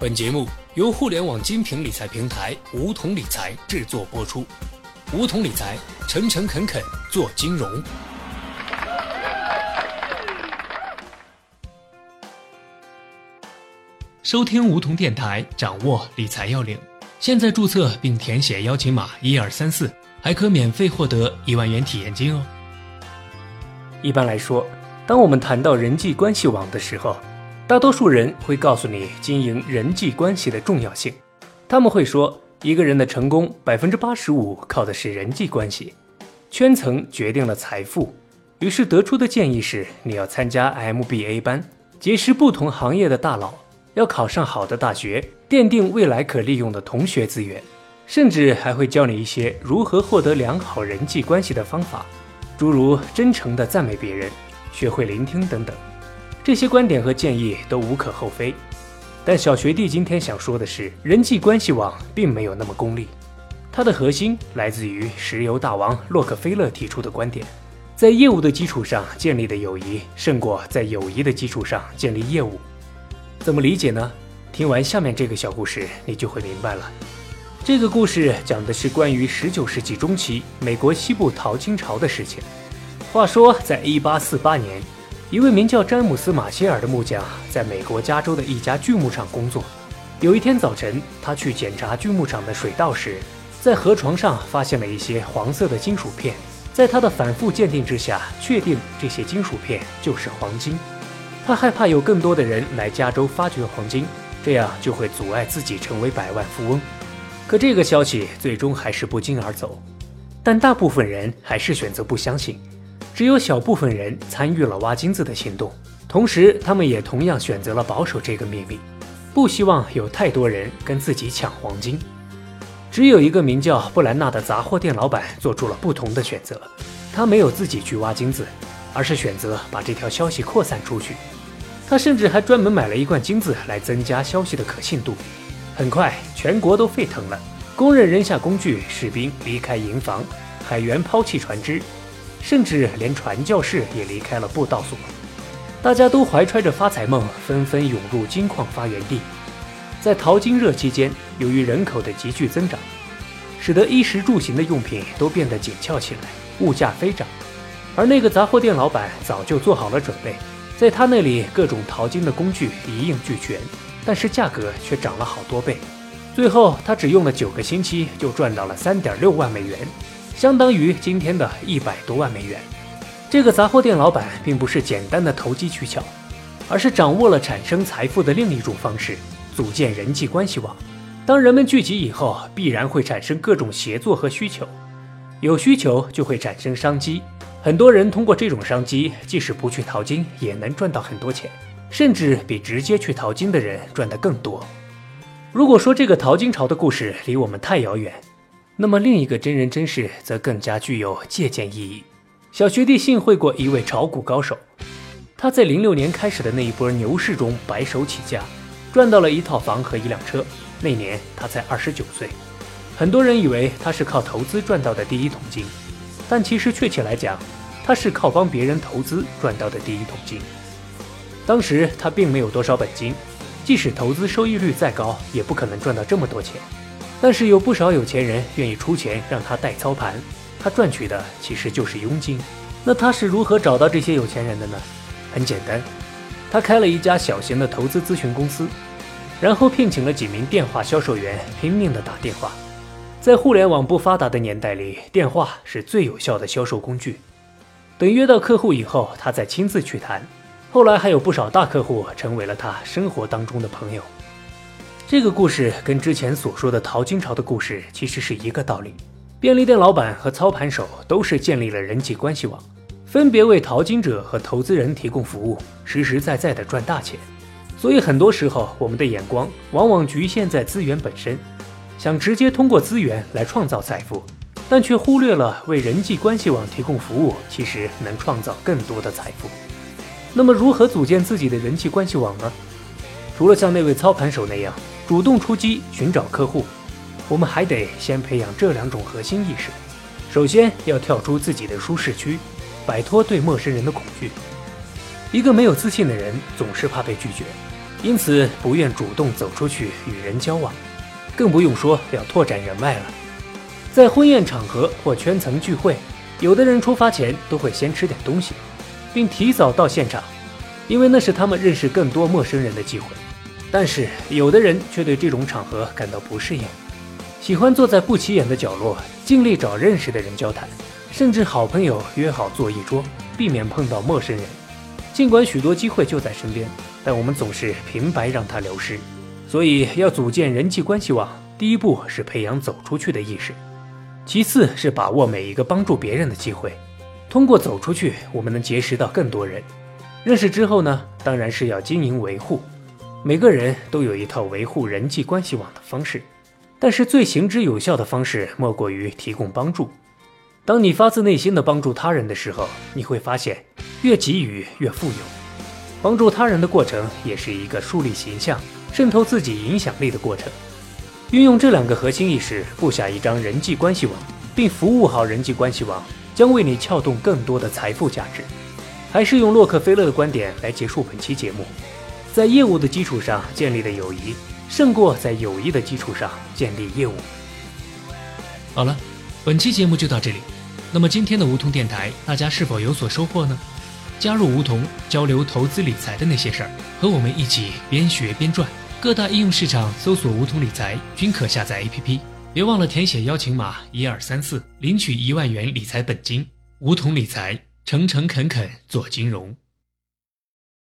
本节目由互联网精品理财平台梧桐理财制作播出。梧桐理财，诚诚恳恳做金融。收听梧桐电台，掌握理财要领。现在注册并填写邀请码一二三四，还可免费获得一万元体验金哦。一般来说，当我们谈到人际关系网的时候，大多数人会告诉你经营人际关系的重要性。他们会说，一个人的成功百分之八十五靠的是人际关系，圈层决定了财富。于是得出的建议是，你要参加 MBA 班，结识不同行业的大佬，要考上好的大学，奠定未来可利用的同学资源，甚至还会教你一些如何获得良好人际关系的方法，诸如真诚的赞美别人，学会聆听等等。这些观点和建议都无可厚非，但小学弟今天想说的是，人际关系网并没有那么功利。它的核心来自于石油大王洛克菲勒提出的观点：在业务的基础上建立的友谊，胜过在友谊的基础上建立业务。怎么理解呢？听完下面这个小故事，你就会明白了。这个故事讲的是关于19世纪中期美国西部淘金潮的事情。话说，在1848年。一位名叫詹姆斯·马歇尔的木匠，在美国加州的一家锯木厂工作。有一天早晨，他去检查锯木厂的水道时，在河床上发现了一些黄色的金属片。在他的反复鉴定之下，确定这些金属片就是黄金。他害怕有更多的人来加州发掘黄金，这样就会阻碍自己成为百万富翁。可这个消息最终还是不胫而走。但大部分人还是选择不相信。只有小部分人参与了挖金子的行动，同时他们也同样选择了保守这个秘密，不希望有太多人跟自己抢黄金。只有一个名叫布兰纳的杂货店老板做出了不同的选择，他没有自己去挖金子，而是选择把这条消息扩散出去。他甚至还专门买了一罐金子来增加消息的可信度。很快，全国都沸腾了，工人扔下工具，士兵离开营房，海员抛弃船只。甚至连传教士也离开了布道所，大家都怀揣着发财梦，纷纷涌入金矿发源地。在淘金热期间，由于人口的急剧增长，使得衣食住行的用品都变得紧俏起来，物价飞涨。而那个杂货店老板早就做好了准备，在他那里各种淘金的工具一应俱全，但是价格却涨了好多倍。最后，他只用了九个星期就赚到了三点六万美元。相当于今天的一百多万美元。这个杂货店老板并不是简单的投机取巧，而是掌握了产生财富的另一种方式——组建人际关系网。当人们聚集以后，必然会产生各种协作和需求，有需求就会产生商机。很多人通过这种商机，即使不去淘金，也能赚到很多钱，甚至比直接去淘金的人赚得更多。如果说这个淘金潮的故事离我们太遥远，那么另一个真人真事则更加具有借鉴意义。小学弟幸会过一位炒股高手，他在零六年开始的那一波牛市中白手起家，赚到了一套房和一辆车。那年他才二十九岁。很多人以为他是靠投资赚到的第一桶金，但其实确切来讲，他是靠帮别人投资赚到的第一桶金。当时他并没有多少本金，即使投资收益率再高，也不可能赚到这么多钱。但是有不少有钱人愿意出钱让他代操盘，他赚取的其实就是佣金。那他是如何找到这些有钱人的呢？很简单，他开了一家小型的投资咨询公司，然后聘请了几名电话销售员，拼命的打电话。在互联网不发达的年代里，电话是最有效的销售工具。等约到客户以后，他再亲自去谈。后来还有不少大客户成为了他生活当中的朋友。这个故事跟之前所说的淘金潮的故事其实是一个道理。便利店老板和操盘手都是建立了人际关系网，分别为淘金者和投资人提供服务，实实在在的赚大钱。所以很多时候，我们的眼光往往局限在资源本身，想直接通过资源来创造财富，但却忽略了为人际关系网提供服务，其实能创造更多的财富。那么，如何组建自己的人际关系网呢？除了像那位操盘手那样。主动出击寻找客户，我们还得先培养这两种核心意识。首先要跳出自己的舒适区，摆脱对陌生人的恐惧。一个没有自信的人总是怕被拒绝，因此不愿主动走出去与人交往，更不用说要拓展人脉了。在婚宴场合或圈层聚会，有的人出发前都会先吃点东西，并提早到现场，因为那是他们认识更多陌生人的机会。但是有的人却对这种场合感到不适应，喜欢坐在不起眼的角落，尽力找认识的人交谈，甚至好朋友约好坐一桌，避免碰到陌生人。尽管许多机会就在身边，但我们总是平白让它流失。所以，要组建人际关系网，第一步是培养走出去的意识，其次是把握每一个帮助别人的机会。通过走出去，我们能结识到更多人。认识之后呢，当然是要经营维护。每个人都有一套维护人际关系网的方式，但是最行之有效的方式莫过于提供帮助。当你发自内心的帮助他人的时候，你会发现。越给予越富有，帮助他人的过程也是一个树立形象、渗透自己影响力的过程。运用这两个核心意识，布下一张人际关系网，并服务好人际关系网，将为你撬动更多的财富价值。还是用洛克菲勒的观点来结束本期节目：在业务的基础上建立的友谊，胜过在友谊的基础上建立业务。好了，本期节目就到这里。那么今天的梧桐电台，大家是否有所收获呢？加入梧桐，交流投资理财的那些事儿，和我们一起边学边赚。各大应用市场搜索“梧桐理财”均可下载 APP。别忘了填写邀请码一二三四，领取一万元理财本金。梧桐理财，诚诚恳恳做金融。